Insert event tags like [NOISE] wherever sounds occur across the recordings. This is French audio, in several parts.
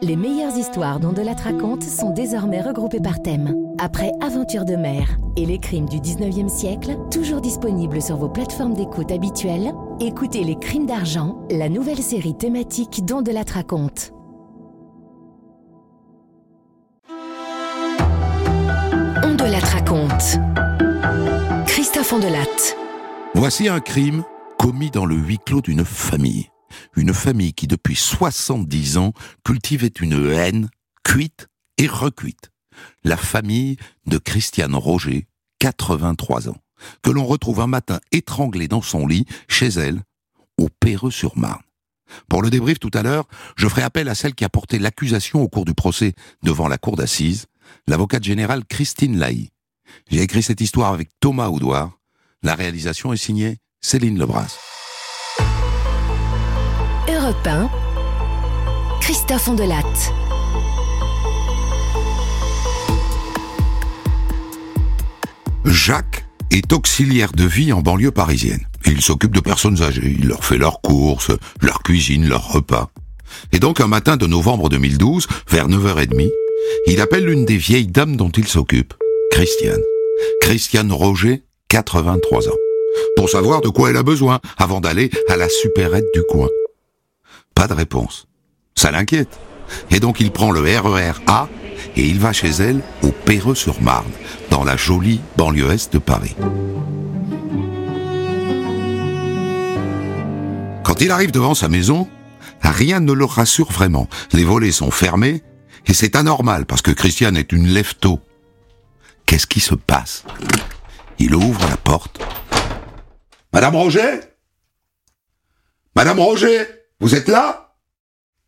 Les meilleures histoires dont de la raconte sont désormais regroupées par thème. Après Aventure de mer et les crimes du 19e siècle, toujours disponibles sur vos plateformes d'écoute habituelles, écoutez Les crimes d'argent, la nouvelle série thématique dont de la raconte. On de la raconte. Christophe Ondelatte. Voici un crime commis dans le huis clos d'une famille une famille qui depuis 70 ans cultivait une haine cuite et recuite. La famille de Christiane Roger, 83 ans, que l'on retrouve un matin étranglée dans son lit, chez elle, au Péreux-sur-Marne. Pour le débrief tout à l'heure, je ferai appel à celle qui a porté l'accusation au cours du procès devant la cour d'assises, l'avocate générale Christine Laï. J'ai écrit cette histoire avec Thomas Houdoir. La réalisation est signée Céline Lebras. Europe 1, Christophe Ondelatte. Jacques est auxiliaire de vie en banlieue parisienne. Il s'occupe de personnes âgées, il leur fait leurs courses, leur cuisine, leurs repas. Et donc un matin de novembre 2012, vers 9h30, il appelle l'une des vieilles dames dont il s'occupe, Christiane. Christiane Roger, 83 ans. Pour savoir de quoi elle a besoin avant d'aller à la supérette du coin. De réponse. Ça l'inquiète. Et donc il prend le RER e A et il va chez elle au Péreux-sur-Marne, dans la jolie banlieue est de Paris. Quand il arrive devant sa maison, rien ne le rassure vraiment. Les volets sont fermés et c'est anormal parce que Christiane est une lève Qu'est-ce qui se passe? Il ouvre la porte. Madame Roger Madame Roger vous êtes là?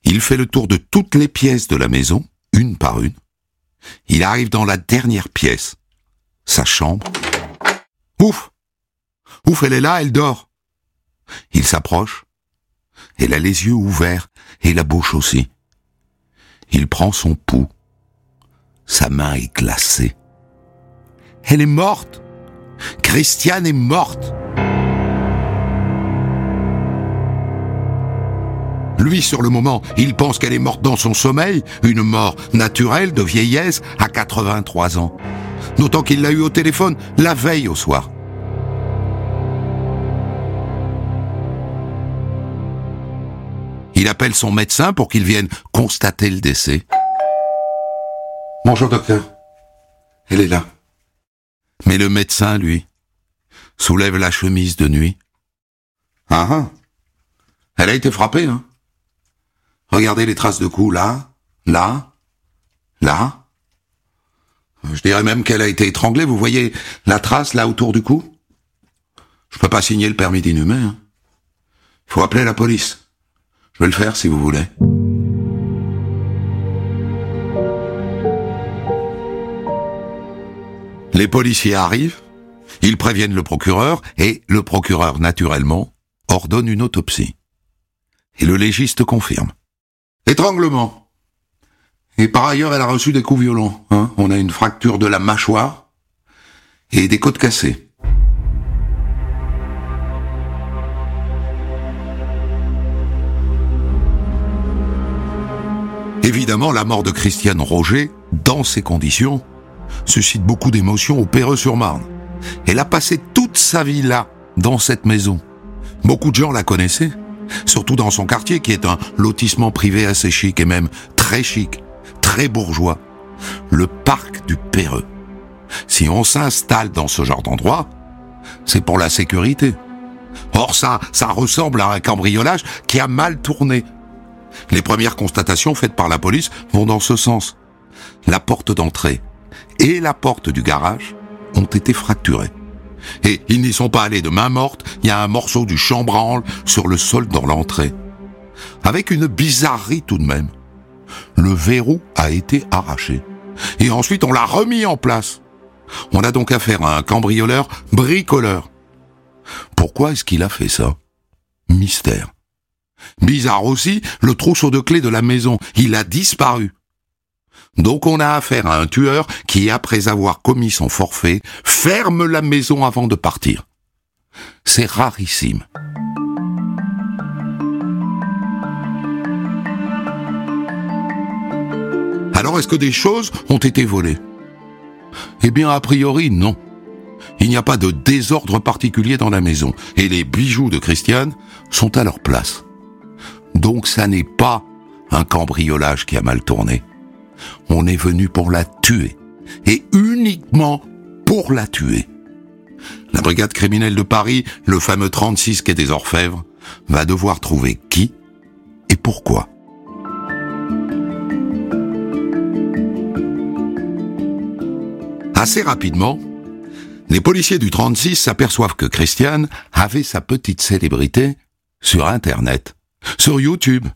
Il fait le tour de toutes les pièces de la maison, une par une. Il arrive dans la dernière pièce, sa chambre. Ouf Ouf, elle est là, elle dort. Il s'approche. Elle a les yeux ouverts et la bouche aussi. Il prend son pouls. Sa main est glacée. Elle est morte. Christiane est morte. Lui, sur le moment, il pense qu'elle est morte dans son sommeil, une mort naturelle de vieillesse à 83 ans. D'autant qu'il l'a eu au téléphone la veille au soir. Il appelle son médecin pour qu'il vienne constater le décès. Bonjour docteur. Elle est là. Mais le médecin, lui, soulève la chemise de nuit. Ah ah. Elle a été frappée, hein. Regardez les traces de coups là, là, là. Je dirais même qu'elle a été étranglée. Vous voyez la trace là autour du cou? Je peux pas signer le permis d'inhumer. Hein. Faut appeler la police. Je vais le faire si vous voulez. Les policiers arrivent, ils préviennent le procureur et le procureur, naturellement, ordonne une autopsie. Et le légiste confirme. Étranglement. Et par ailleurs, elle a reçu des coups violents. Hein. On a une fracture de la mâchoire et des côtes cassées. Évidemment, la mort de Christiane Roger, dans ces conditions, suscite beaucoup d'émotions au Péreux-sur-Marne. Elle a passé toute sa vie là, dans cette maison. Beaucoup de gens la connaissaient surtout dans son quartier qui est un lotissement privé assez chic et même très chic, très bourgeois, le parc du Péreux. Si on s'installe dans ce genre d'endroit, c'est pour la sécurité. Or ça, ça ressemble à un cambriolage qui a mal tourné. Les premières constatations faites par la police vont dans ce sens. La porte d'entrée et la porte du garage ont été fracturées. Et ils n'y sont pas allés de main morte, il y a un morceau du chambranle sur le sol dans l'entrée. Avec une bizarrerie tout de même. Le verrou a été arraché. Et ensuite on l'a remis en place. On a donc affaire à un cambrioleur bricoleur. Pourquoi est-ce qu'il a fait ça? Mystère. Bizarre aussi, le trousseau de clés de la maison, il a disparu. Donc on a affaire à un tueur qui, après avoir commis son forfait, ferme la maison avant de partir. C'est rarissime. Alors est-ce que des choses ont été volées? Eh bien, a priori, non. Il n'y a pas de désordre particulier dans la maison, et les bijoux de Christiane sont à leur place. Donc ça n'est pas un cambriolage qui a mal tourné. On est venu pour la tuer, et uniquement pour la tuer. La brigade criminelle de Paris, le fameux 36 quai des Orfèvres, va devoir trouver qui et pourquoi. Assez rapidement, les policiers du 36 s'aperçoivent que Christiane avait sa petite célébrité sur Internet, sur YouTube,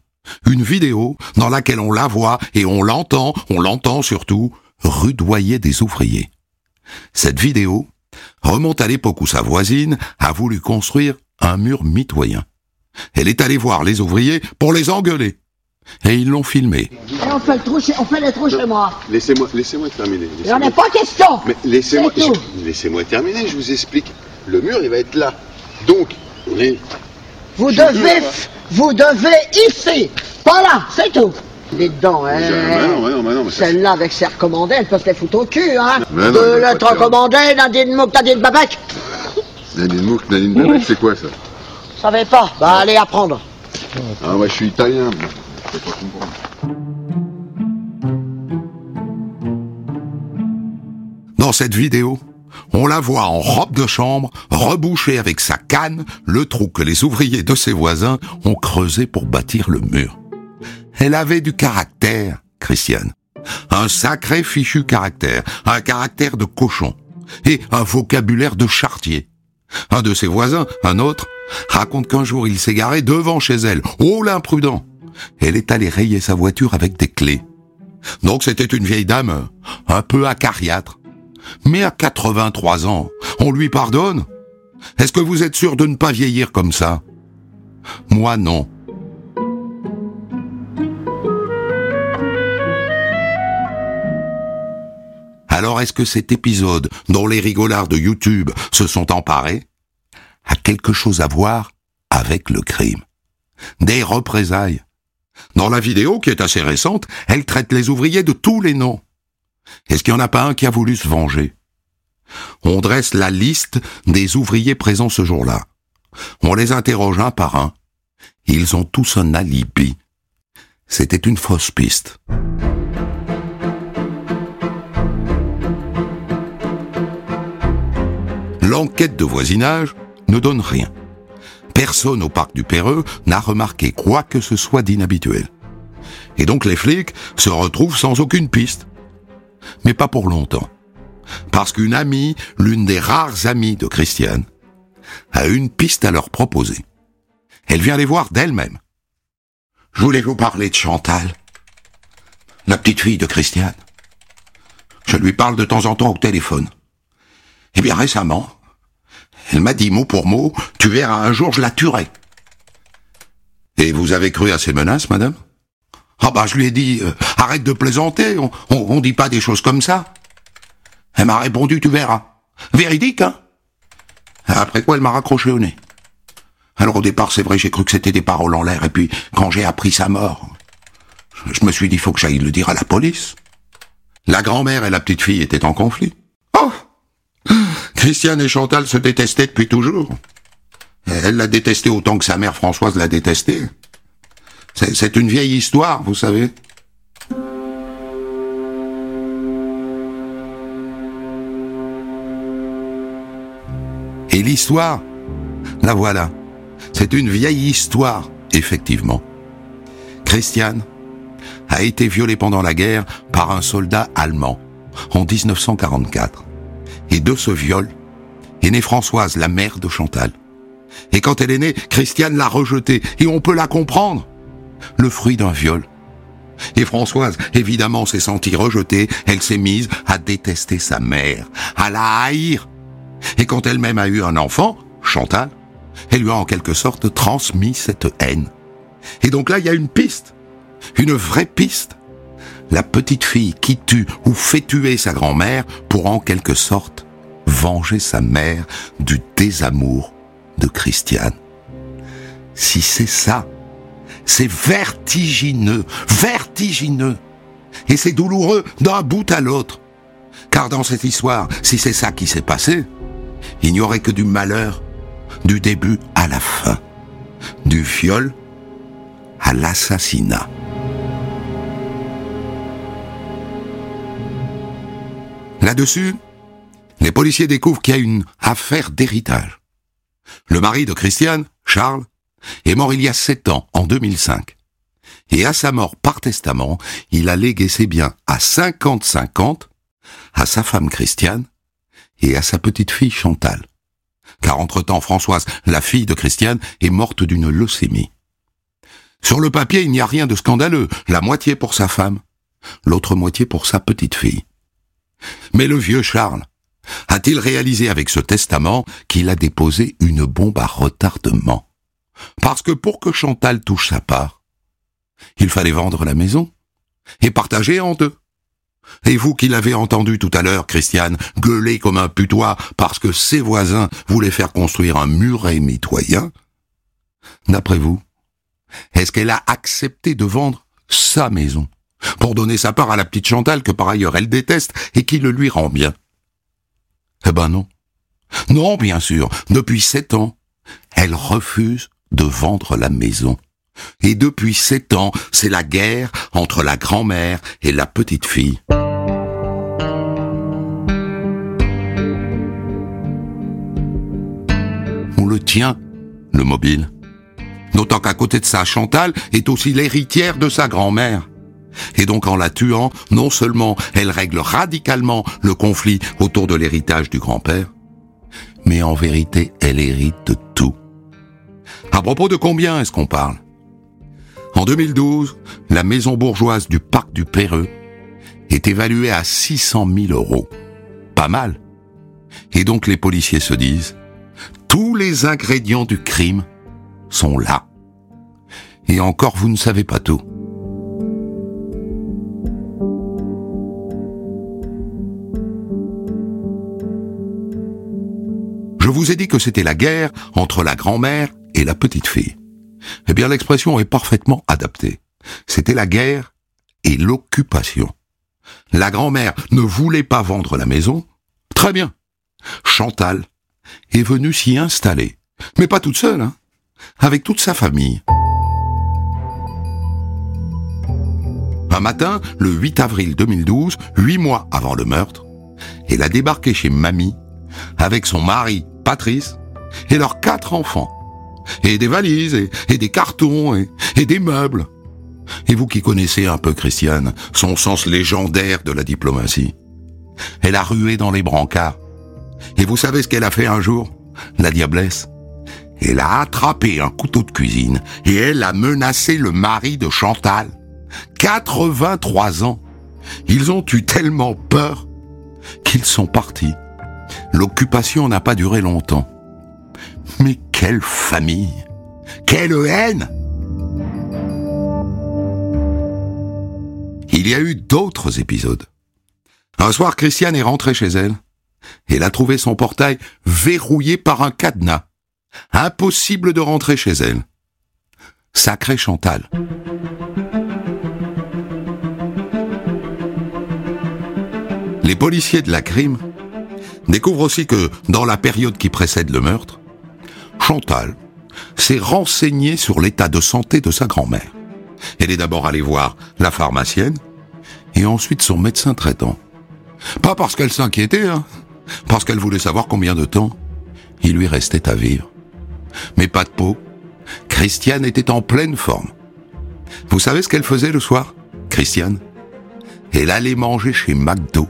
une vidéo dans laquelle on la voit et on l'entend, on l'entend surtout, rudoyer des ouvriers. Cette vidéo remonte à l'époque où sa voisine a voulu construire un mur mitoyen. Elle est allée voir les ouvriers pour les engueuler. Et ils l'ont filmé. Et on fait, le trou chez, on fait les trous chez moi. Laissez-moi laissez terminer. Il n'en est pas question. Mais laissez-moi laissez-moi terminer, je vous explique. Le mur, il va être là. Donc, on est... Vous Je devez, vous devez ici. Pas là, c'est tout. Dites donc, hein. Celle-là, avec ses recommandés, elle peut se les foutre au cul, hein. Mais non, Deux lettres recommandées, Nadine Mouk, Nadine Babek. Nadine Mouk, Nadine Babek, c'est quoi ça? Vous savez pas Bah, allez apprendre. Ah, moi, je suis italien. Je peux pas comprendre. Dans cette vidéo, on la voit en robe de chambre, reboucher avec sa canne le trou que les ouvriers de ses voisins ont creusé pour bâtir le mur. Elle avait du caractère, Christiane. Un sacré fichu caractère, un caractère de cochon, et un vocabulaire de chartier. Un de ses voisins, un autre, raconte qu'un jour il s'est garé devant chez elle. Oh l'imprudent Elle est allée rayer sa voiture avec des clés. Donc c'était une vieille dame un peu acariâtre. Mais à 83 ans, on lui pardonne Est-ce que vous êtes sûr de ne pas vieillir comme ça? Moi non. Alors est-ce que cet épisode, dont les rigolards de YouTube se sont emparés, a quelque chose à voir avec le crime? Des représailles Dans la vidéo, qui est assez récente, elle traite les ouvriers de tous les noms. Est-ce qu'il n'y en a pas un qui a voulu se venger? On dresse la liste des ouvriers présents ce jour-là. On les interroge un par un. Ils ont tous un alibi. C'était une fausse piste. L'enquête de voisinage ne donne rien. Personne au parc du Perreux n'a remarqué quoi que ce soit d'inhabituel. Et donc les flics se retrouvent sans aucune piste. Mais pas pour longtemps. Parce qu'une amie, l'une des rares amies de Christiane, a une piste à leur proposer. Elle vient les voir d'elle-même. Je voulais vous parler de Chantal, la petite fille de Christiane. Je lui parle de temps en temps au téléphone. Eh bien récemment, elle m'a dit mot pour mot, tu verras un jour je la tuerai. Et vous avez cru à ces menaces, madame? Ah bah je lui ai dit, euh, arrête de plaisanter, on, on, dit pas des choses comme ça. Elle m'a répondu, tu verras. Véridique, hein Après quoi, elle m'a raccroché au nez. Alors au départ, c'est vrai, j'ai cru que c'était des paroles en l'air, et puis quand j'ai appris sa mort, je me suis dit, faut que j'aille le dire à la police. La grand-mère et la petite fille étaient en conflit. Oh Christiane et Chantal se détestaient depuis toujours. Elle l'a détesté autant que sa mère Françoise l'a détesté. C'est une vieille histoire, vous savez. Et l'histoire, la voilà. C'est une vieille histoire, effectivement. Christiane a été violée pendant la guerre par un soldat allemand en 1944. Et de ce viol est née Françoise, la mère de Chantal. Et quand elle est née, Christiane l'a rejetée, et on peut la comprendre. Le fruit d'un viol. Et Françoise, évidemment, s'est sentie rejetée, elle s'est mise à détester sa mère, à la haïr. Et quand elle-même a eu un enfant, Chantal, elle lui a en quelque sorte transmis cette haine. Et donc là, il y a une piste, une vraie piste. La petite fille qui tue ou fait tuer sa grand-mère pour en quelque sorte venger sa mère du désamour de Christiane. Si c'est ça, c'est vertigineux, vertigineux. Et c'est douloureux d'un bout à l'autre. Car dans cette histoire, si c'est ça qui s'est passé, il n'y aurait que du malheur, du début à la fin, du viol à l'assassinat. Là-dessus, les policiers découvrent qu'il y a une affaire d'héritage. Le mari de Christiane, Charles, est mort il y a sept ans, en 2005. Et à sa mort par testament, il a légué ses biens à 50-50 à sa femme Christiane et à sa petite fille Chantal. Car entre-temps, Françoise, la fille de Christiane, est morte d'une leucémie. Sur le papier, il n'y a rien de scandaleux, la moitié pour sa femme, l'autre moitié pour sa petite fille. Mais le vieux Charles a-t-il réalisé avec ce testament qu'il a déposé une bombe à retardement? Parce que pour que Chantal touche sa part, il fallait vendre la maison et partager en deux. Et vous qui l'avez entendu tout à l'heure, Christiane, gueuler comme un putois parce que ses voisins voulaient faire construire un muret mitoyen, d'après vous, est-ce qu'elle a accepté de vendre sa maison pour donner sa part à la petite Chantal que par ailleurs elle déteste et qui le lui rend bien? Eh ben non. Non, bien sûr, depuis sept ans, elle refuse de vendre la maison. Et depuis sept ans, c'est la guerre entre la grand-mère et la petite fille. On le tient, le mobile. D'autant qu'à côté de ça, Chantal est aussi l'héritière de sa grand-mère. Et donc en la tuant, non seulement elle règle radicalement le conflit autour de l'héritage du grand-père, mais en vérité elle hérite de tout. À propos de combien est-ce qu'on parle? En 2012, la maison bourgeoise du parc du Péreux est évaluée à 600 000 euros. Pas mal. Et donc les policiers se disent, tous les ingrédients du crime sont là. Et encore, vous ne savez pas tout. Je vous ai dit que c'était la guerre entre la grand-mère et la petite fille. Eh bien, l'expression est parfaitement adaptée. C'était la guerre et l'occupation. La grand-mère ne voulait pas vendre la maison. Très bien. Chantal est venue s'y installer. Mais pas toute seule, hein avec toute sa famille. Un matin, le 8 avril 2012, huit mois avant le meurtre, elle a débarqué chez Mamie avec son mari, Patrice, et leurs quatre enfants. Et des valises, et, des cartons, et, et des meubles. Et vous qui connaissez un peu Christiane, son sens légendaire de la diplomatie. Elle a rué dans les brancards. Et vous savez ce qu'elle a fait un jour, la diablesse? Elle a attrapé un couteau de cuisine et elle a menacé le mari de Chantal. 83 ans. Ils ont eu tellement peur qu'ils sont partis. L'occupation n'a pas duré longtemps. Mais quelle famille Quelle haine Il y a eu d'autres épisodes. Un soir, Christiane est rentrée chez elle. Elle a trouvé son portail verrouillé par un cadenas. Impossible de rentrer chez elle. Sacré Chantal. Les policiers de la crime découvrent aussi que, dans la période qui précède le meurtre, Chantal s'est renseignée sur l'état de santé de sa grand-mère. Elle est d'abord allée voir la pharmacienne et ensuite son médecin traitant. Pas parce qu'elle s'inquiétait, hein, parce qu'elle voulait savoir combien de temps il lui restait à vivre mais pas de peau. Christiane était en pleine forme. Vous savez ce qu'elle faisait le soir, Christiane? Elle allait manger chez McDo.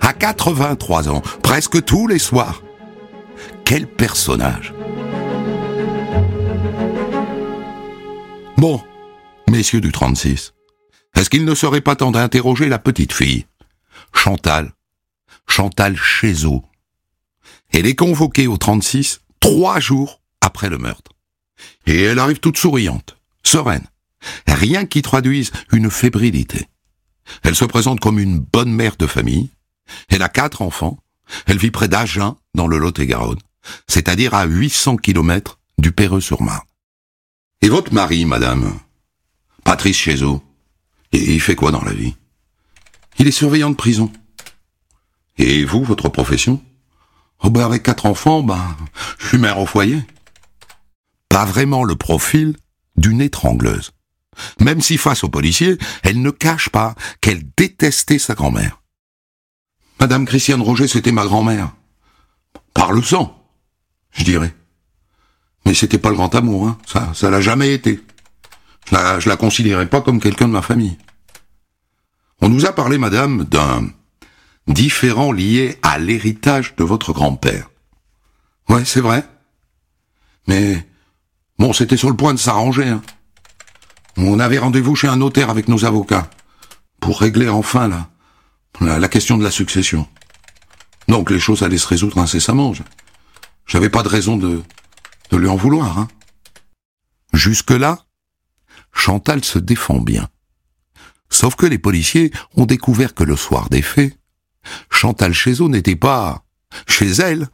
À 83 ans, presque tous les soirs. Quel personnage Bon, messieurs du 36, est-ce qu'il ne serait pas temps d'interroger la petite fille Chantal. Chantal Chézot. Elle est convoquée au 36 trois jours après le meurtre. Et elle arrive toute souriante, sereine, rien qui traduise une fébrilité. Elle se présente comme une bonne mère de famille, elle a quatre enfants, elle vit près d'Agen, dans le Lot-et-Garonne, c'est-à-dire à 800 kilomètres du Perreux-sur-Marne. Et votre mari, madame? Patrice Chézot, il fait quoi dans la vie? Il est surveillant de prison. Et vous, votre profession? Oh ben avec quatre enfants, ben, je suis mère au foyer. Pas vraiment le profil d'une étrangleuse. Même si face aux policiers, elle ne cache pas qu'elle détestait sa grand-mère. Madame Christiane Roger, c'était ma grand-mère. Par le sang, je dirais. Mais c'était pas le grand amour, hein. Ça, ça l'a jamais été. Je la, je la considérais pas comme quelqu'un de ma famille. On nous a parlé, madame, d'un différent lié à l'héritage de votre grand-père. Ouais, c'est vrai. Mais, bon, c'était sur le point de s'arranger, hein. On avait rendez-vous chez un notaire avec nos avocats pour régler enfin la, la, question de la succession. Donc les choses allaient se résoudre incessamment. J'avais pas de raison de, de lui en vouloir. Hein. Jusque-là, Chantal se défend bien. Sauf que les policiers ont découvert que le soir des faits, Chantal Chézot n'était pas chez elle,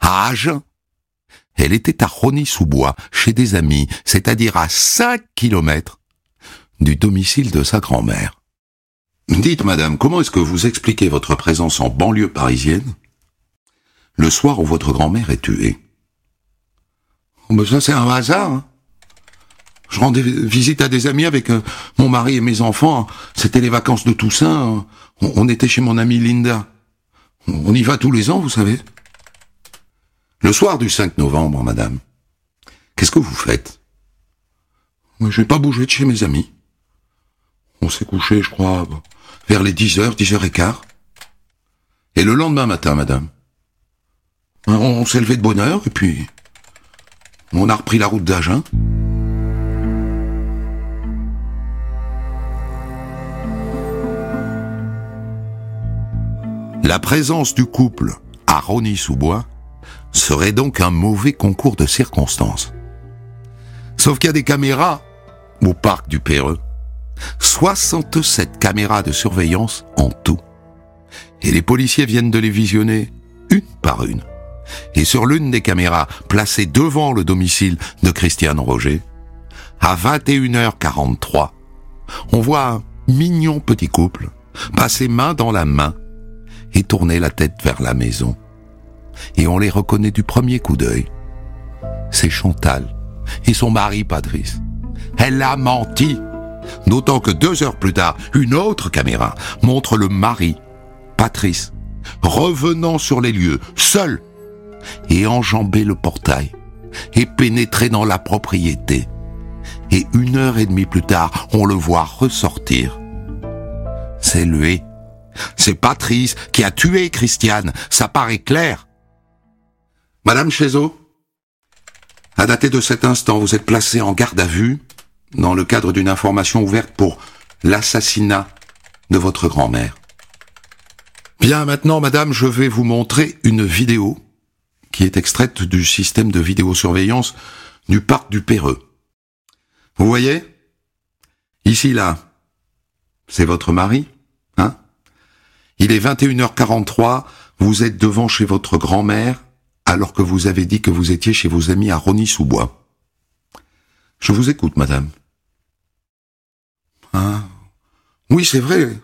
à Agen. Elle était à Rony-sous-Bois, chez des amis, c'est-à-dire à cinq kilomètres du domicile de sa grand-mère. Dites, madame, comment est-ce que vous expliquez votre présence en banlieue parisienne? Le soir où votre grand-mère est tuée Mais ça, c'est un hasard. Hein. Je rendais visite à des amis avec euh, mon mari et mes enfants. C'était les vacances de Toussaint. On, on était chez mon amie Linda. On y va tous les ans, vous savez. Le soir du 5 novembre, madame, qu'est-ce que vous faites? Je n'ai pas bougé de chez mes amis. On s'est couché, je crois, vers les 10 heures, 10 heures et quart. Et le lendemain matin, madame, on s'est levé de bonne heure et puis on a repris la route d'Agen. La présence du couple à Rony-sous-Bois serait donc un mauvais concours de circonstances. Sauf qu'il y a des caméras au parc du Péreux. 67 caméras de surveillance en tout. Et les policiers viennent de les visionner une par une. Et sur l'une des caméras placée devant le domicile de Christiane Roger, à 21h43, on voit un mignon petit couple passer main dans la main et tourner la tête vers la maison et on les reconnaît du premier coup d'œil. C'est Chantal et son mari Patrice. Elle a menti. D'autant que deux heures plus tard, une autre caméra montre le mari, Patrice, revenant sur les lieux, seul, et enjamber le portail, et pénétrer dans la propriété. Et une heure et demie plus tard, on le voit ressortir. C'est lui. C'est Patrice qui a tué Christiane, ça paraît clair. Madame Chézot, à dater de cet instant, vous êtes placée en garde à vue dans le cadre d'une information ouverte pour l'assassinat de votre grand-mère. Bien, maintenant, madame, je vais vous montrer une vidéo qui est extraite du système de vidéosurveillance du parc du Péreux. Vous voyez? Ici, là, c'est votre mari, hein? Il est 21h43, vous êtes devant chez votre grand-mère, alors que vous avez dit que vous étiez chez vos amis à Rony-sous-Bois. Je vous écoute, madame. Hein? Oui, c'est vrai.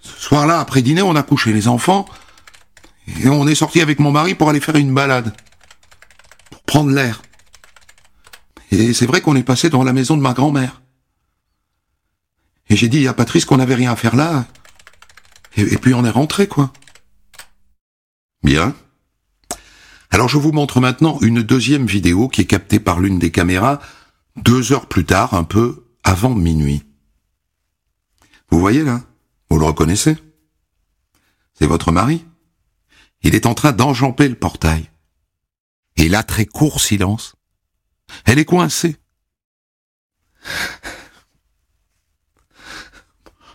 Ce soir-là, après dîner, on a couché les enfants et on est sorti avec mon mari pour aller faire une balade, pour prendre l'air. Et c'est vrai qu'on est passé dans la maison de ma grand-mère. Et j'ai dit à Patrice qu'on n'avait rien à faire là. Et, et puis on est rentré, quoi. Bien. Alors je vous montre maintenant une deuxième vidéo qui est captée par l'une des caméras deux heures plus tard, un peu avant minuit. Vous voyez là? Vous le reconnaissez? C'est votre mari? Il est en train d'enjamper le portail. Et là, très court silence. Elle est coincée.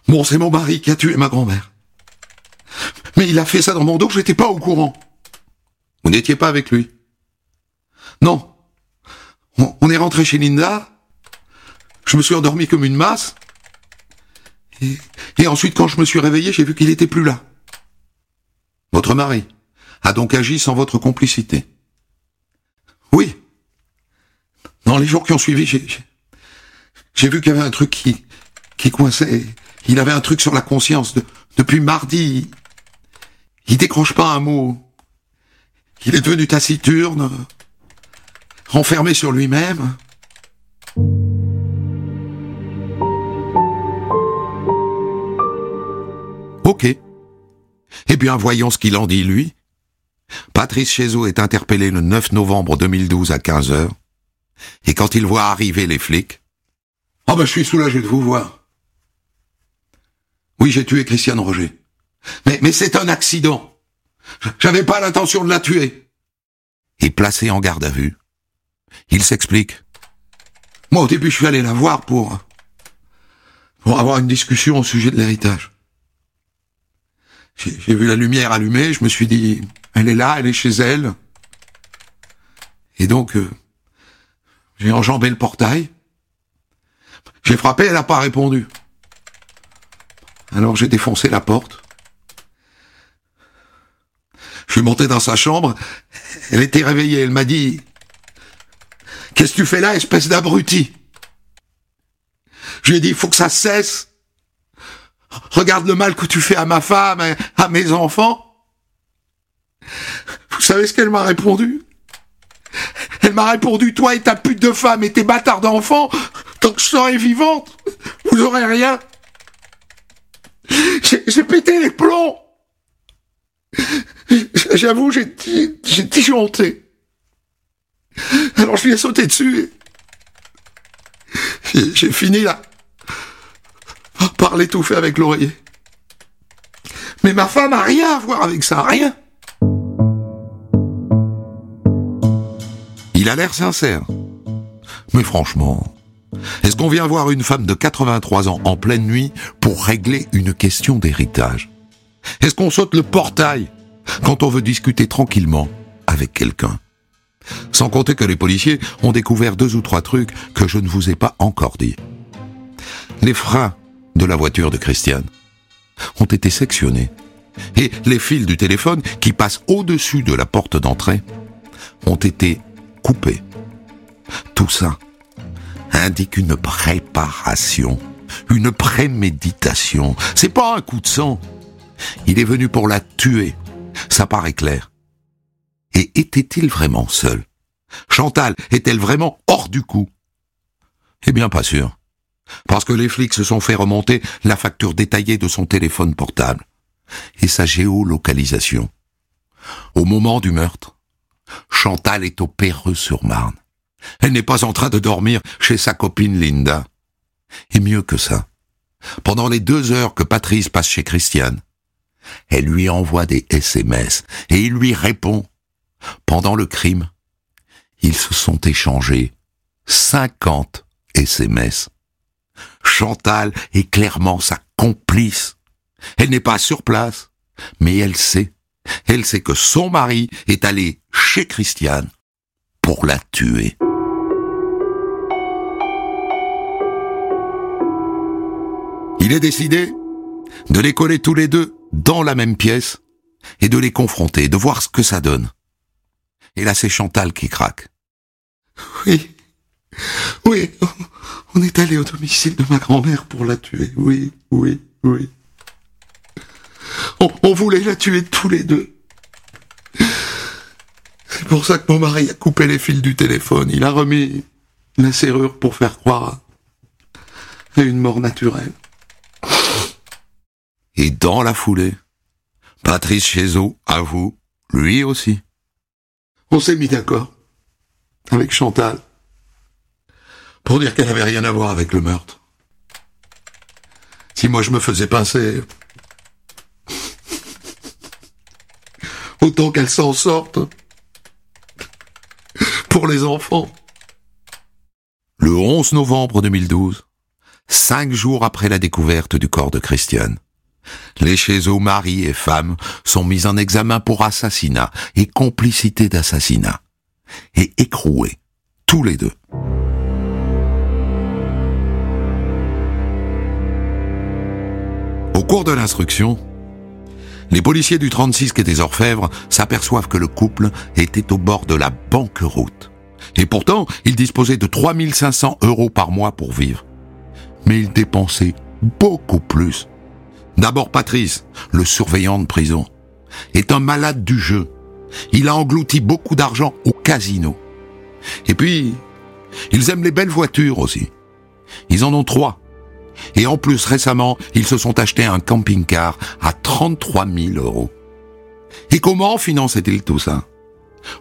Bon, c'est mon mari qui a tué ma grand-mère. Mais il a fait ça dans mon dos, j'étais pas au courant. Vous n'étiez pas avec lui Non. On, est rentré chez Linda. Je me suis endormi comme une masse. Et, et ensuite, quand je me suis réveillé, j'ai vu qu'il était plus là. Votre mari a donc agi sans votre complicité. Oui. Dans les jours qui ont suivi, j'ai, vu qu'il y avait un truc qui, qui coinçait Il avait un truc sur la conscience. depuis mardi, il décroche pas un mot. Il est devenu taciturne, renfermé sur lui-même. Ok. Eh bien, voyons ce qu'il en dit, lui. Patrice Chézot est interpellé le 9 novembre 2012 à 15 heures. Et quand il voit arriver les flics, oh ben je suis soulagé de vous voir. Oui, j'ai tué Christiane Roger. Mais, mais c'est un accident. J'avais pas l'intention de la tuer. Et placé en garde à vue, il s'explique. Moi, au début, je suis allé la voir pour, pour avoir une discussion au sujet de l'héritage. J'ai vu la lumière allumée, je me suis dit, elle est là, elle est chez elle. Et donc, euh, j'ai enjambé le portail. J'ai frappé, elle n'a pas répondu. Alors j'ai défoncé la porte. Je suis monté dans sa chambre. Elle était réveillée. Elle m'a dit, qu'est-ce que tu fais là, espèce d'abruti? Je lui ai dit, il faut que ça cesse. Regarde le mal que tu fais à ma femme, à mes enfants. Vous savez ce qu'elle m'a répondu? Elle m'a répondu, toi et ta pute de femme et tes bâtards d'enfants, tant que je serai vivante, vous aurez rien. J'ai pété les plombs. J'avoue, j'ai disjoncté. Alors je lui ai sauté dessus. J'ai fini là par l'étouffer avec l'oreiller. Mais ma femme a rien à voir avec ça, rien. Il a l'air sincère. Mais franchement, est-ce qu'on vient voir une femme de 83 ans en pleine nuit pour régler une question d'héritage? Est-ce qu'on saute le portail quand on veut discuter tranquillement avec quelqu'un? Sans compter que les policiers ont découvert deux ou trois trucs que je ne vous ai pas encore dit. Les freins de la voiture de Christiane ont été sectionnés et les fils du téléphone qui passent au-dessus de la porte d'entrée ont été coupé. Tout ça indique une préparation, une préméditation. C'est pas un coup de sang. Il est venu pour la tuer. Ça paraît clair. Et était-il vraiment seul? Chantal est-elle vraiment hors du coup? Eh bien, pas sûr. Parce que les flics se sont fait remonter la facture détaillée de son téléphone portable et sa géolocalisation. Au moment du meurtre, Chantal est au Perreux-sur-Marne. Elle n'est pas en train de dormir chez sa copine Linda. Et mieux que ça, pendant les deux heures que Patrice passe chez Christiane, elle lui envoie des SMS et il lui répond. Pendant le crime, ils se sont échangés 50 SMS. Chantal est clairement sa complice. Elle n'est pas sur place, mais elle sait elle sait que son mari est allé chez Christiane pour la tuer. Il est décidé de les coller tous les deux dans la même pièce et de les confronter, de voir ce que ça donne. Et là, c'est Chantal qui craque. Oui, oui, on est allé au domicile de ma grand-mère pour la tuer. Oui, oui, oui. On, voulait la tuer tous les deux. C'est pour ça que mon mari a coupé les fils du téléphone. Il a remis la serrure pour faire croire à une mort naturelle. Et dans la foulée, Patrice Chézot avoue, lui aussi. On s'est mis d'accord avec Chantal pour dire qu'elle n'avait rien à voir avec le meurtre. Si moi je me faisais pincer, autant qu'elle s'en sorte pour les enfants. Le 11 novembre 2012, cinq jours après la découverte du corps de Christiane, les Chézeaux mari et femme sont mis en examen pour assassinat et complicité d'assassinat et écroués, tous les deux. Cours de l'instruction, les policiers du 36 quai des Orfèvres s'aperçoivent que le couple était au bord de la banqueroute. Et pourtant, ils disposaient de 3500 euros par mois pour vivre. Mais ils dépensaient beaucoup plus. D'abord Patrice, le surveillant de prison, est un malade du jeu. Il a englouti beaucoup d'argent au casino. Et puis, ils aiment les belles voitures aussi. Ils en ont trois. Et en plus, récemment, ils se sont achetés un camping-car à 33 000 euros. Et comment finançaient-ils tout ça?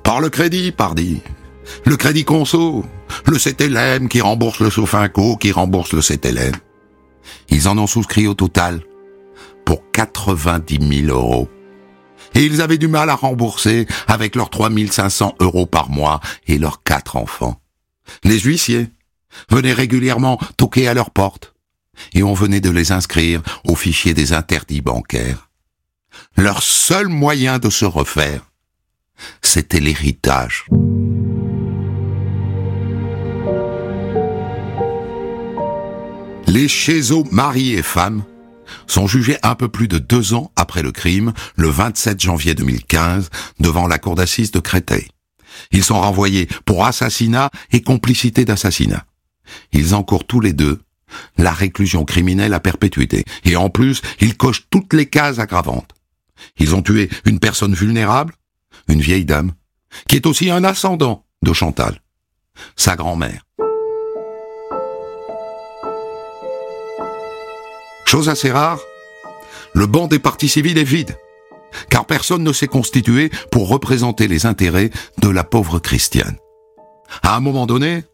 Par le crédit, pardi. Le crédit conso. Le CTLM qui rembourse le Sofinco, qui rembourse le CTLM. Ils en ont souscrit au total pour 90 000 euros. Et ils avaient du mal à rembourser avec leurs 3500 euros par mois et leurs quatre enfants. Les huissiers venaient régulièrement toquer à leur porte et on venait de les inscrire au fichier des interdits bancaires. Leur seul moyen de se refaire, c'était l'héritage. Les Chézeaux, maris et femmes, sont jugés un peu plus de deux ans après le crime, le 27 janvier 2015, devant la cour d'assises de Créteil. Ils sont renvoyés pour assassinat et complicité d'assassinat. Ils encourent tous les deux la réclusion criminelle à perpétuité. Et en plus, ils cochent toutes les cases aggravantes. Ils ont tué une personne vulnérable, une vieille dame, qui est aussi un ascendant de Chantal, sa grand-mère. Chose assez rare, le banc des partis civils est vide, car personne ne s'est constitué pour représenter les intérêts de la pauvre Christiane. À un moment donné,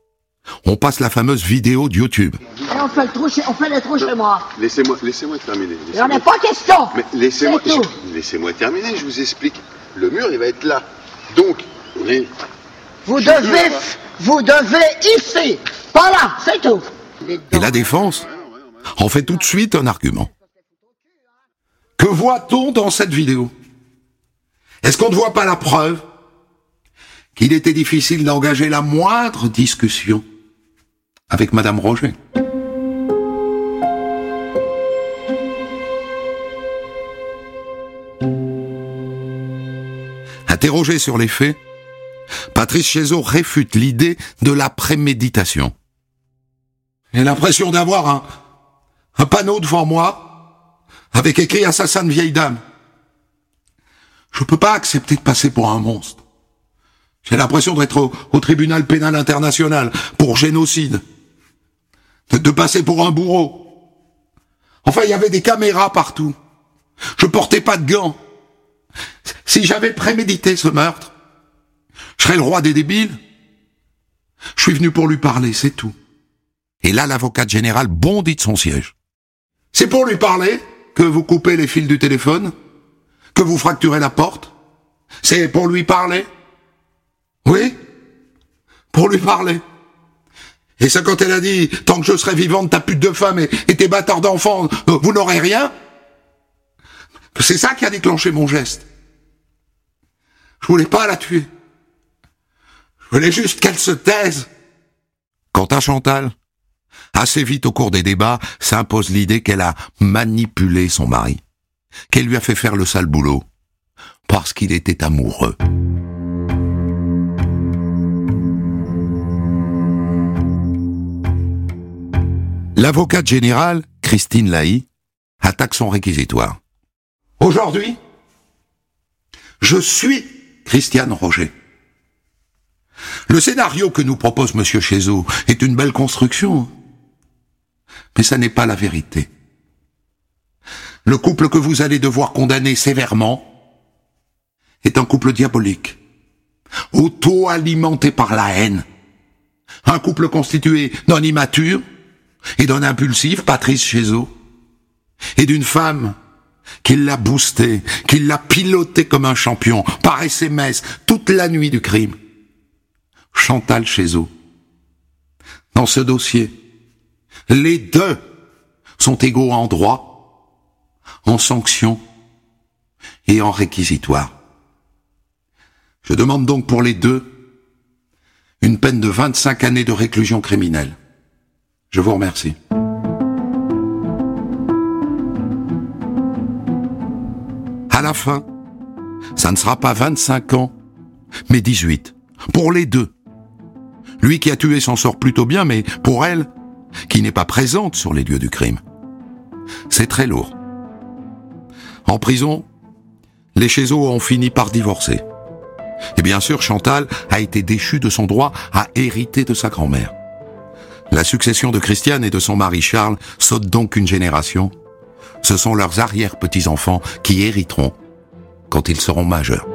on passe la fameuse vidéo de YouTube. Et on fait, le trou chez, on fait les trous chez moi. Laissez-moi laissez terminer. Il n'y en a pas question. Mais laissez-moi laissez-moi terminer, je vous explique. Le mur, il va être là. Donc, on est... Vous devez, vous devez ici. Pas là, c'est tout. Et la défense en fait tout de suite un argument. Que voit-on dans cette vidéo? Est-ce qu'on ne voit pas la preuve? Qu'il était difficile d'engager la moindre discussion avec Madame Roger Interrogé sur les faits, Patrice Chézeau réfute l'idée de la préméditation. J'ai l'impression d'avoir un, panneau devant moi avec écrit assassin de vieille dame. Je peux pas accepter de passer pour un monstre. J'ai l'impression d'être au tribunal pénal international pour génocide. De, passer pour un bourreau. Enfin, il y avait des caméras partout. Je portais pas de gants. Si j'avais prémédité ce meurtre, je serais le roi des débiles. Je suis venu pour lui parler, c'est tout. Et là, l'avocate générale bondit de son siège. C'est pour lui parler que vous coupez les fils du téléphone, que vous fracturez la porte. C'est pour lui parler. Oui Pour lui parler. Et ça quand elle a dit, tant que je serai vivante, ta pute de femme et, tes bâtards d'enfants, euh, vous n'aurez rien C'est ça qui a déclenché mon geste. Je voulais pas la tuer. Je voulais juste qu'elle se taise. Quant à Chantal, assez vite au cours des débats, s'impose l'idée qu'elle a manipulé son mari, qu'elle lui a fait faire le sale boulot, parce qu'il était amoureux. L'avocate générale, Christine Laï, attaque son réquisitoire. Aujourd'hui, je suis Christiane Roger. Le scénario que nous propose Monsieur Chézeau est une belle construction. Mais ça n'est pas la vérité. Le couple que vous allez devoir condamner sévèrement est un couple diabolique, auto-alimenté par la haine. Un couple constitué d'un immature et d'un impulsif, Patrice Chézeau, et d'une femme qui l'a boosté, qui l'a piloté comme un champion, par SMS, toute la nuit du crime. Chantal Chézeau. Dans ce dossier, les deux sont égaux en droit, en sanction et en réquisitoire. Je demande donc pour les deux une peine de 25 années de réclusion criminelle. Je vous remercie. À la fin, ça ne sera pas 25 ans, mais 18. Pour les deux. Lui qui a tué s'en sort plutôt bien, mais pour elle, qui n'est pas présente sur les lieux du crime, C'est très lourd. En prison, les Chézeaux ont fini par divorcer. Et bien sûr, Chantal a été déchue de son droit à hériter de sa grand-mère. La succession de Christiane et de son mari Charles saute donc une génération. Ce sont leurs arrière-petits-enfants qui hériteront quand ils seront majeurs.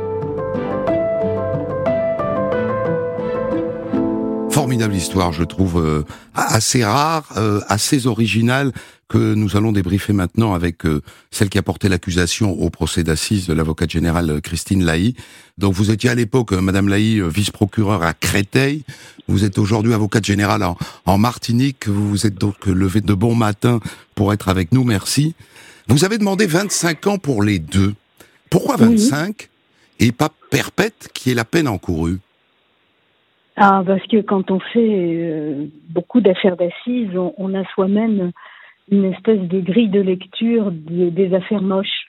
Formidable histoire, je trouve, euh, assez rare, euh, assez originale, que nous allons débriefer maintenant avec euh, celle qui a porté l'accusation au procès d'assises de l'avocate générale Christine Laï. Donc vous étiez à l'époque, Madame Laï, vice-procureure à Créteil. Vous êtes aujourd'hui avocate générale en, en, Martinique. Vous vous êtes donc levé de bon matin pour être avec nous. Merci. Vous avez demandé 25 ans pour les deux. Pourquoi 25 et pas perpète qui est la peine encourue? Ah, parce que quand on fait euh, beaucoup d'affaires d'assises, on, a soi-même une espèce de grille de lecture des, affaires moches.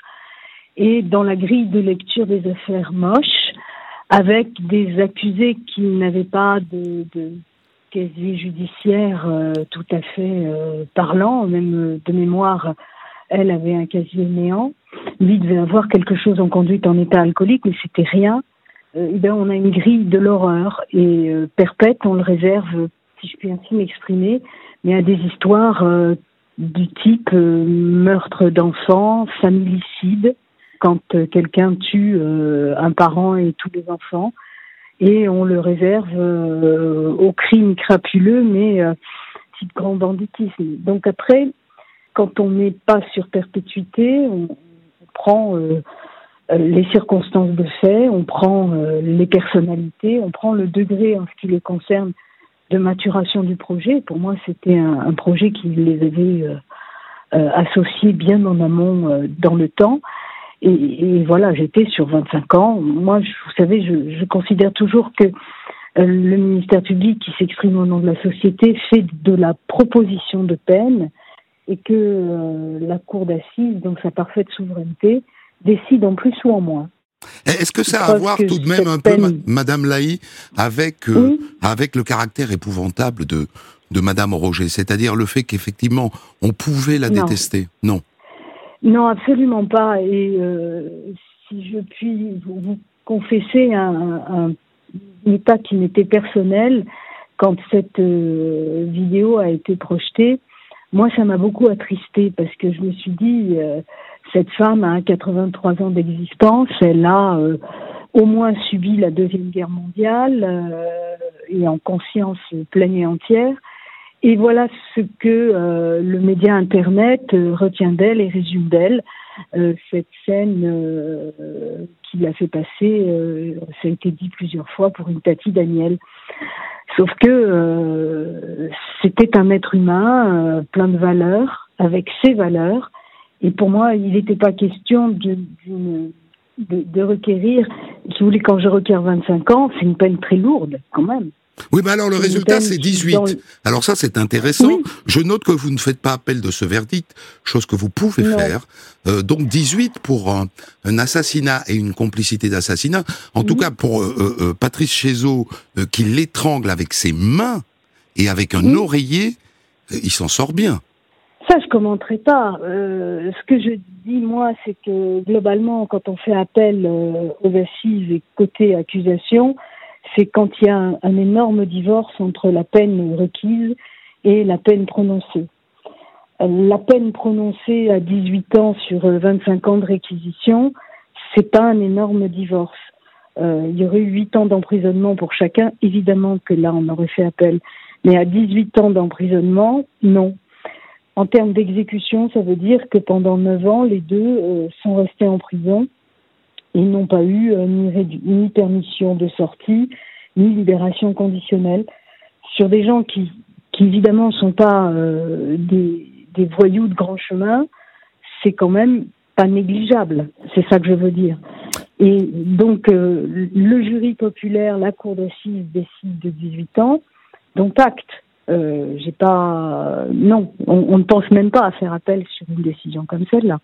Et dans la grille de lecture des affaires moches, avec des accusés qui n'avaient pas de, casier judiciaire euh, tout à fait euh, parlant, même de mémoire, elle avait un casier néant. Lui devait avoir quelque chose en conduite en état alcoolique, mais c'était rien. Euh, eh ben, on a une grille de l'horreur et euh, perpète, on le réserve, si je puis ainsi m'exprimer, mais à des histoires euh, du type meurtre d'enfants, familicide, quand quelqu'un tue un parent et tous les enfants, et on le réserve au crime crapuleux, mais type grand banditisme. Donc après, quand on n'est pas sur perpétuité, on, prend euh, les circonstances de fait, on prend euh, les personnalités, on prend le degré en ce qui les concerne de maturation du projet. Pour moi, c'était un, projet qui les avait euh, associés bien en amont dans le temps. Et, voilà, j'étais sur 25 ans. Moi, vous savez, je, je considère toujours que le ministère public qui s'exprime au nom de la société fait de la proposition de peine et que la cour d'assises, donc sa parfaite souveraineté, décide en plus ou en moins. Est-ce que ça a à voir tout de même un peu, Madame Laï, avec euh, avec le caractère épouvantable de de Madame Roger, c'est-à-dire le fait qu'effectivement on pouvait la détester? Non. Non, absolument pas. Et euh, si je puis vous, confesser un, état qui m'était personnel, quand cette euh, vidéo a été projetée, moi ça m'a beaucoup attristé parce que je me suis dit cette femme a 83 ans d'existence, elle a euh, au moins subi la Deuxième Guerre mondiale euh, et en conscience pleine et entière. Et voilà ce que euh, le média Internet retient d'elle et résume d'elle. cette scène qui l'a fait passer, ça a été dit plusieurs fois pour une Tati Daniel. Sauf que c'était un être humain plein de valeurs, avec ses valeurs, et pour moi, il n'était pas question de, de, requérir, si vous voulez, quand je requiers 25 ans, c'est une peine très lourde quand même. Oui, mais alors le résultat, c'est 18. Alors ça, c'est intéressant. Je note que vous ne faites pas appel de ce verdict, chose que vous pouvez faire. Euh, donc 18 pour un, assassinat et une complicité d'assassinat. En tout cas, pour euh, euh, Patrice Chézot, qui l'étrangle avec ses mains et avec un oreiller, il s'en sort bien. Ça, je commenterai pas. Euh, ce que je dis, moi, c'est que globalement, quand on fait appel euh, aux assises et côté accusation, c'est quand il y a un, énorme divorce entre la peine requise et la peine prononcée. Euh, la peine prononcée à 18 ans sur 25 ans de réquisition, c'est pas un énorme divorce. il y aurait eu 8 ans d'emprisonnement pour chacun. Évidemment que là, on aurait fait appel. Mais à 18 ans d'emprisonnement, non. En termes d'exécution, ça veut dire que pendant neuf ans, les deux euh, sont restés en prison. Ils n'ont pas eu euh, ni, ni, permission de sortie, ni libération conditionnelle. Sur des gens qui, qui évidemment, ne sont pas euh, des, des, voyous de grand chemin, c'est quand même pas négligeable. C'est ça que je veux dire. Et donc, le jury populaire, la cour d'assises décide de 18 ans, donc acte euh, j'ai pas. Non, on, ne pense même pas à faire appel sur une décision comme celle-là.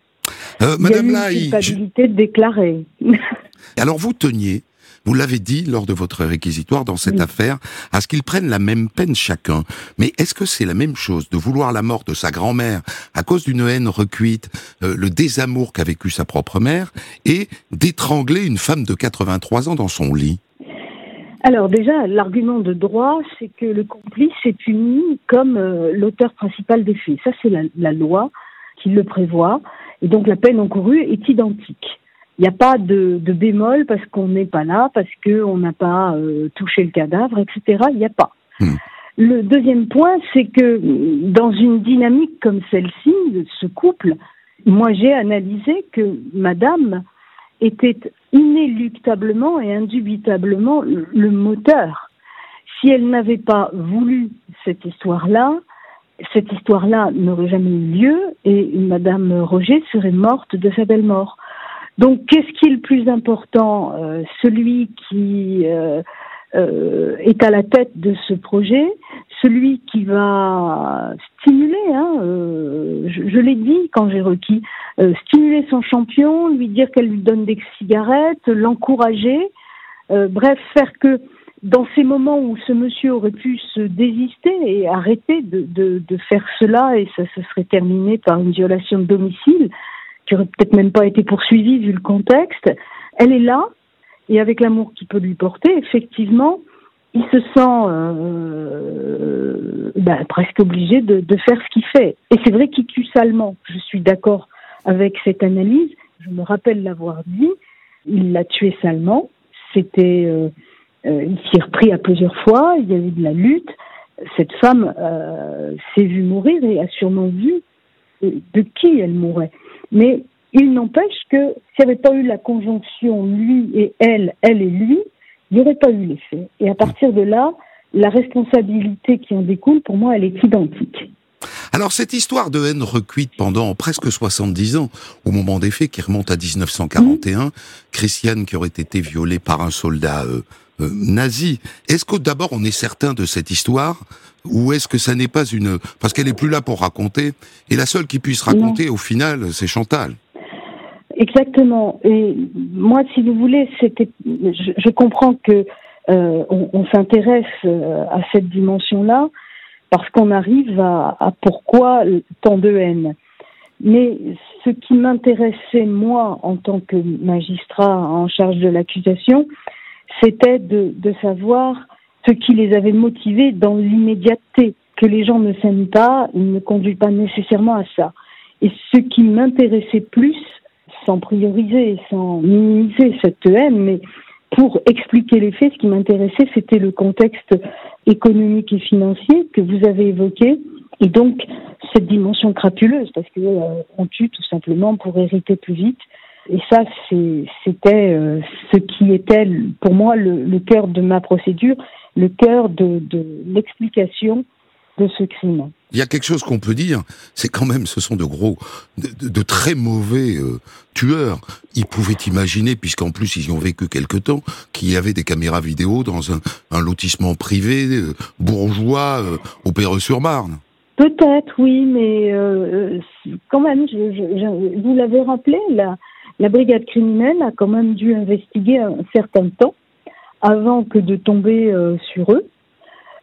Euh, Madame Il y a eu une culpabilité de déclarer. [LAUGHS] Alors vous teniez vous l'avez dit lors de votre réquisitoire dans cette affaire, à ce qu'ils prennent la même peine chacun. Mais est-ce que c'est la même chose de vouloir la mort de sa grand-mère à cause d'une haine recuite, euh, le désamour qu'a vécu sa propre mère, et d'étrangler une femme de 83 ans dans son lit? Alors déjà, l'argument de droit, c'est que le complice est puni comme euh, l'auteur principal des faits. Ça, c'est la, loi qui le prévoit. Et donc la peine encourue est identique. Il n'y a pas de, bémol parce qu'on n'est pas là, parce qu'on n'a pas euh, touché le cadavre, etc. Il n'y a pas. Hmm. Le deuxième point, c'est que dans une dynamique comme celle-ci, de ce couple, moi j'ai analysé que Madame était inéluctablement et indubitablement le moteur. Si elle n'avait pas voulu cette histoire-là, cette histoire-là n'aurait jamais eu lieu et Madame Roger serait morte de sa belle mort. Donc, qu'est-ce qui est le plus important euh, Celui qui euh, euh, est à la tête de ce projet, celui qui va stimuler, hein, euh, je, l'ai dit quand j'ai requis, euh, stimuler son champion, lui dire qu'elle lui donne des cigarettes, l'encourager, bref, faire que dans ces moments où ce monsieur aurait pu se désister et arrêter de, de, de faire cela, et ça se serait terminé par une violation de domicile, qui aurait peut-être même pas été poursuivie vu le contexte, elle est là, et avec l'amour qu'il peut lui porter, effectivement, il se sent euh, ben, presque obligé de, faire ce qu'il fait. Et c'est vrai qu'il tue salement. Je suis d'accord avec cette analyse. Je me rappelle l'avoir dit. Il l'a tué salement. C'était, euh, euh, il s'y est repris à plusieurs fois. Il y a eu de la lutte. Cette femme s'est vue mourir et a sûrement vu de qui elle mourait. Mais il n'empêche que s'il n'y avait pas eu la conjonction lui et elle, elle et lui, il n'y aurait pas eu l'effet. Et à partir de là, la responsabilité qui en découle, pour moi, elle est identique. Alors cette histoire de haine recuite pendant presque 70 ans, au moment des faits qui remonte à 1941, Christiane qui aurait été violée par un soldat euh, euh, nazi, est-ce que d'abord on est certain de cette histoire ou est-ce que ça n'est pas une... Parce qu'elle est plus là pour raconter, et la seule qui puisse raconter au final, c'est Chantal. Exactement. Et moi, si vous voulez, c'était, je, comprends que euh, on, s'intéresse euh, à cette dimension-là parce qu'on arrive à, à, pourquoi tant de haine. Mais ce qui m'intéressait moi en tant que magistrat en charge de l'accusation, c'était de, de savoir ce qui les avait motivés dans l'immédiateté, que les gens ne s'aiment pas, ils ne conduisent pas nécessairement à ça. Et ce qui m'intéressait plus, sans prioriser, sans minimiser cette haine, mais pour expliquer les faits, ce qui m'intéressait, c'était le contexte économique et financier que vous avez évoqué, et donc cette dimension crapuleuse, parce que euh, on tue tout simplement pour hériter plus vite. Et ça, c'était euh, ce qui était pour moi le, cœur de ma procédure, le cœur de, de l'explication de ce crime. Il y a quelque chose qu'on peut dire, c'est quand même, ce sont de gros, de, très mauvais euh, tueurs. Ils pouvaient imaginer, puisqu'en plus ils y ont vécu quelque temps, qu'il y avait des caméras vidéo dans un, lotissement privé euh, bourgeois euh, au Perreux-sur-Marne. Peut-être, oui, mais quand même, je, vous l'avez rappelé, la, la brigade criminelle a quand même dû investiguer un certain temps avant que de tomber sur eux.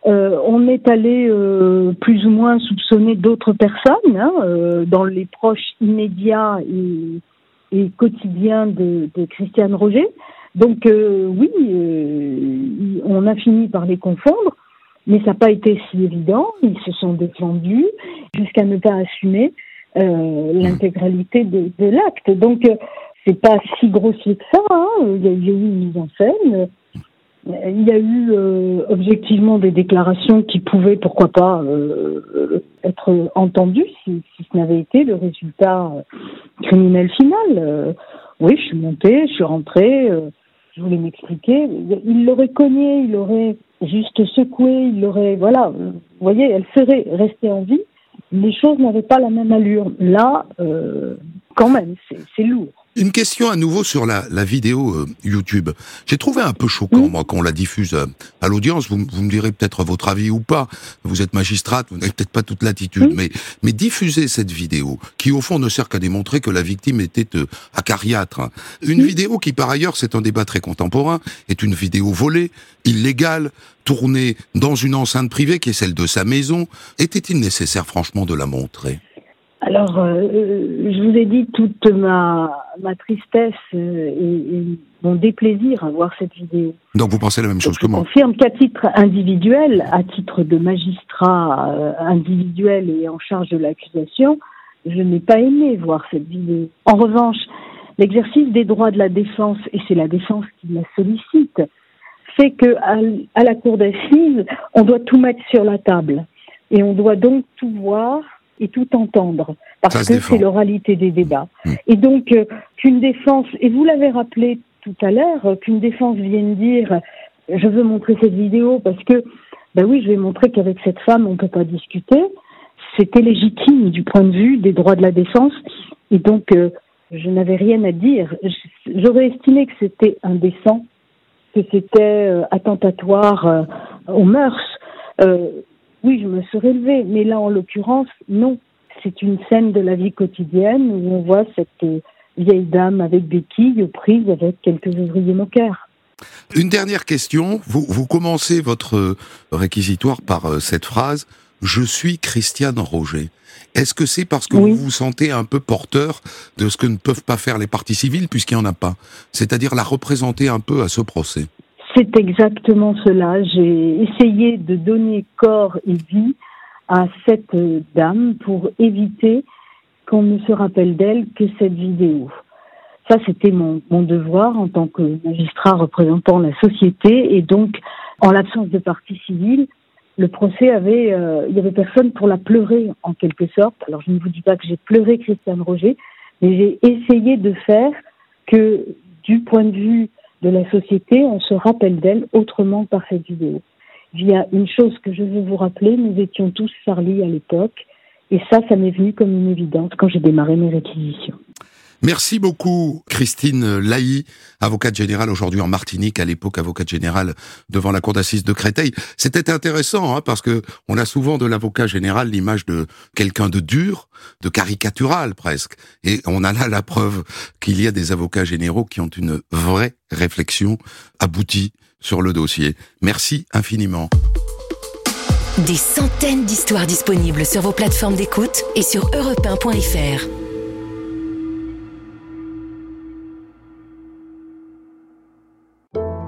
Euh, on est allé euh, plus ou moins soupçonner d'autres personnes hein, euh, dans les proches immédiats et, quotidiens de, Christiane Roger. Donc oui, on a fini par les confondre, mais ça n'a pas été si évident. Ils se sont défendus jusqu'à ne pas assumer l'intégralité de, l'acte. Donc c'est pas si grossier que ça. Hein. Il y a eu une mise en scène il y a eu euh, objectivement des déclarations qui pouvaient, pourquoi pas, euh, être entendues si, ce n'avait été le résultat euh, criminel final. oui, je suis montée, je suis rentrée, je voulais m'expliquer. Il l'aurait cogné, il l'aurait juste secoué, il l'aurait, voilà, vous voyez, elle serait restée en vie. Les choses n'avaient pas la même allure. Là, quand même, c'est lourd. Une question à nouveau sur la, la vidéo euh, YouTube. J'ai trouvé un peu choquant, moi, qu'on la diffuse euh, à l'audience. Vous, vous, me direz peut-être votre avis ou pas. Vous êtes magistrate, vous n'avez peut-être pas toute l'attitude, mais, mais diffuser cette vidéo, qui au fond ne sert qu'à démontrer que la victime était euh, acariâtre. Hein. Une vidéo qui, par ailleurs, c'est un débat très contemporain, est une vidéo volée, illégale, tournée dans une enceinte privée qui est celle de sa maison. Était-il nécessaire, franchement, de la montrer? Alors, euh, je vous ai dit toute ma, ma tristesse euh, et, mon déplaisir à voir cette vidéo. Donc vous pensez la même chose que moi Je confirme qu'à titre individuel, à titre de magistrat euh, individuel et en charge de l'accusation, je n'ai pas aimé voir cette vidéo. En revanche, l'exercice des droits de la défense, et c'est la défense qui la sollicite, fait que à, à la cour d'assises, on doit tout mettre sur la table. Et on doit donc tout voir et tout entendre, parce que c'est l'oralité des débats. Hmm. Et donc, euh, qu'une défense, et vous l'avez rappelé tout à l'heure, euh, qu'une défense vienne dire, je veux montrer cette vidéo parce que, ben oui, je vais montrer qu'avec cette femme, on ne peut pas discuter, c'était légitime du point de vue des droits de la défense, et donc, euh, je n'avais rien à dire. J'aurais estimé que c'était indécent, que c'était attentatoire aux mœurs oui, je me serais levée. Mais là, en l'occurrence, non. C'est une scène de la vie quotidienne où on voit cette euh, vieille dame avec des quilles aux prises avec quelques ouvriers moqueurs. Une dernière question. Vous, vous commencez votre euh, réquisitoire par euh, cette phrase Je suis Christiane Roger. Est-ce que c'est parce que vous vous sentez un peu porteur de ce que ne peuvent pas faire les parties civiles puisqu'il n'y en a pas? C'est-à-dire la représenter un peu à ce procès? C'est exactement cela. J'ai essayé de donner corps et vie à cette dame pour éviter qu'on ne se rappelle d'elle que cette vidéo. Ça, c'était mon, devoir en tant que magistrat représentant la société et donc, en l'absence de partie civile, le procès avait, euh, il y avait personne pour la pleurer en quelque sorte. Alors, je ne vous dis pas que j'ai pleuré Christiane Roger, mais j'ai essayé de faire que, du point de vue de la société, on se rappelle d'elle autrement par cette vidéo. Il y a une chose que je veux vous rappeler, nous étions tous Charlie à l'époque, et ça, ça m'est venu comme une évidence quand j'ai démarré mes réquisitions. Merci beaucoup, Christine Laï, avocate générale aujourd'hui en Martinique, à l'époque avocate générale devant la cour d'assises de Créteil. C'était intéressant, hein, parce que on a souvent de l'avocat général l'image de quelqu'un de dur, de caricatural presque. Et on a là la preuve qu'il y a des avocats généraux qui ont une vraie réflexion aboutie sur le dossier. Merci infiniment. Des centaines d'histoires disponibles sur vos plateformes d'écoute et sur europe